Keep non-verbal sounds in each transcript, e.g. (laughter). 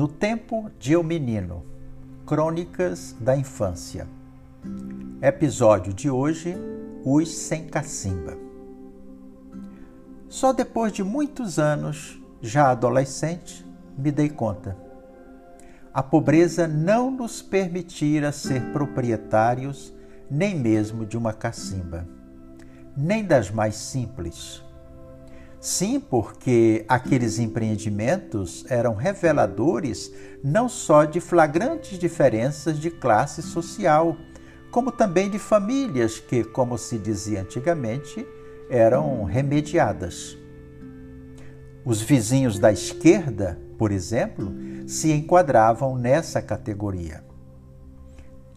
No tempo de eu menino, Crônicas da Infância. Episódio de hoje: Os sem cacimba. Só depois de muitos anos, já adolescente, me dei conta. A pobreza não nos permitira ser proprietários nem mesmo de uma cacimba, nem das mais simples Sim, porque aqueles empreendimentos eram reveladores não só de flagrantes diferenças de classe social, como também de famílias que, como se dizia antigamente, eram remediadas. Os vizinhos da esquerda, por exemplo, se enquadravam nessa categoria.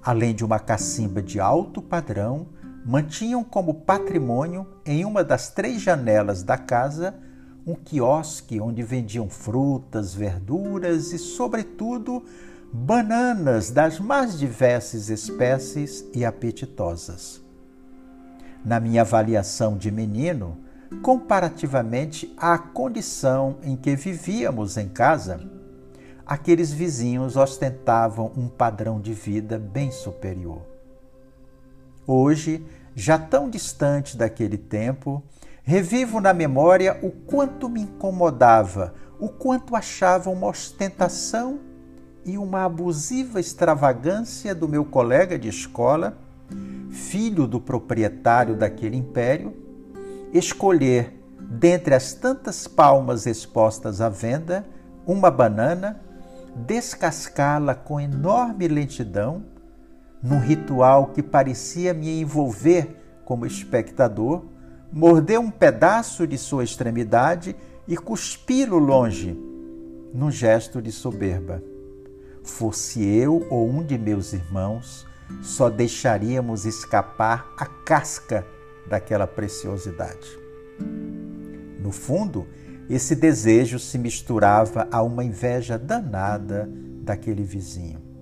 Além de uma cacimba de alto padrão, mantinham como patrimônio, em uma das três janelas da casa, um quiosque onde vendiam frutas, verduras e, sobretudo, bananas das mais diversas espécies e apetitosas. Na minha avaliação de menino, comparativamente à condição em que vivíamos em casa, aqueles vizinhos ostentavam um padrão de vida bem superior. Hoje, já tão distante daquele tempo, revivo na memória o quanto me incomodava, o quanto achava uma ostentação e uma abusiva extravagância do meu colega de escola, filho do proprietário daquele império, escolher, dentre as tantas palmas expostas à venda, uma banana, descascá-la com enorme lentidão num ritual que parecia me envolver como espectador, morder um pedaço de sua extremidade e cuspi-lo longe, num gesto de soberba. Fosse eu ou um de meus irmãos, só deixaríamos escapar a casca daquela preciosidade. No fundo, esse desejo se misturava a uma inveja danada daquele vizinho.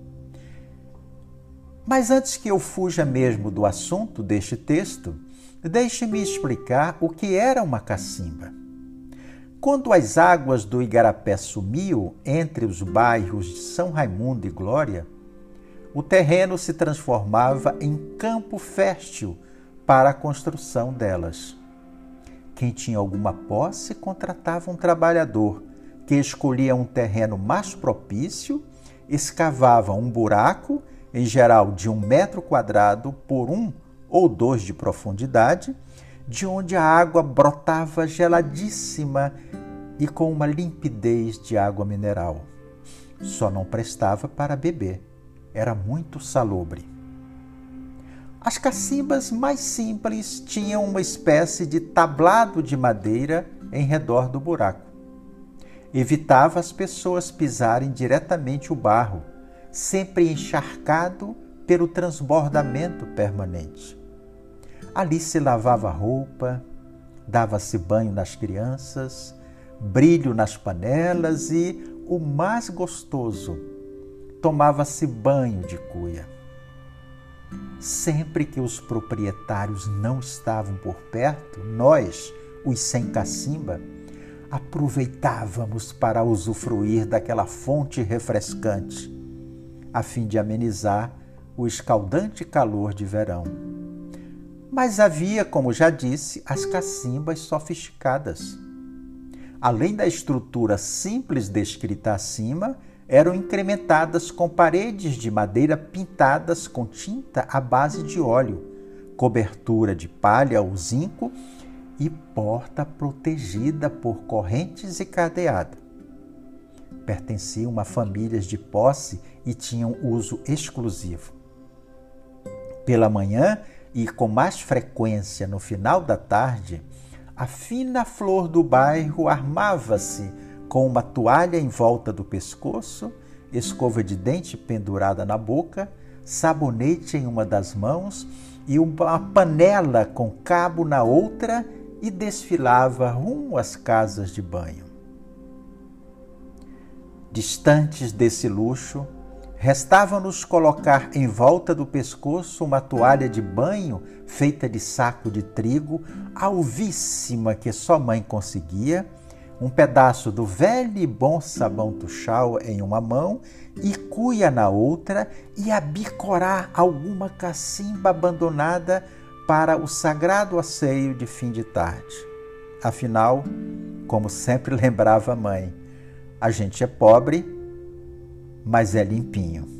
Mas antes que eu fuja mesmo do assunto deste texto, deixe-me explicar o que era uma cacimba. Quando as águas do Igarapé sumiam entre os bairros de São Raimundo e Glória, o terreno se transformava em campo fértil para a construção delas. Quem tinha alguma posse contratava um trabalhador que escolhia um terreno mais propício, escavava um buraco em geral de um metro quadrado por um ou dois de profundidade, de onde a água brotava geladíssima e com uma limpidez de água mineral. Só não prestava para beber, era muito salobre. As cacimbas mais simples tinham uma espécie de tablado de madeira em redor do buraco. Evitava as pessoas pisarem diretamente o barro sempre encharcado pelo transbordamento permanente. Ali se lavava roupa, dava-se banho nas crianças, brilho nas panelas e, o mais gostoso, tomava-se banho de cuia. Sempre que os proprietários não estavam por perto, nós, os sem cacimba, aproveitávamos para usufruir daquela fonte refrescante a fim de amenizar o escaldante calor de verão. Mas havia, como já disse, as cacimbas sofisticadas. Além da estrutura simples descrita acima, eram incrementadas com paredes de madeira pintadas com tinta à base de óleo, cobertura de palha ou zinco e porta protegida por correntes e cadeado pertenciam a famílias de posse e tinham uso exclusivo. Pela manhã e com mais frequência no final da tarde, a fina flor do bairro armava-se com uma toalha em volta do pescoço, escova de dente pendurada na boca, sabonete em uma das mãos e uma panela com cabo na outra e desfilava rumo às casas de banho. Distantes desse luxo, restava-nos colocar em volta do pescoço uma toalha de banho feita de saco de trigo, alvíssima que só mãe conseguia, um pedaço do velho e bom sabão tuchal em uma mão e cuia na outra e abicorar alguma cacimba abandonada para o sagrado asseio de fim de tarde. Afinal, como sempre (laughs) lembrava a mãe, a gente é pobre, mas é limpinho.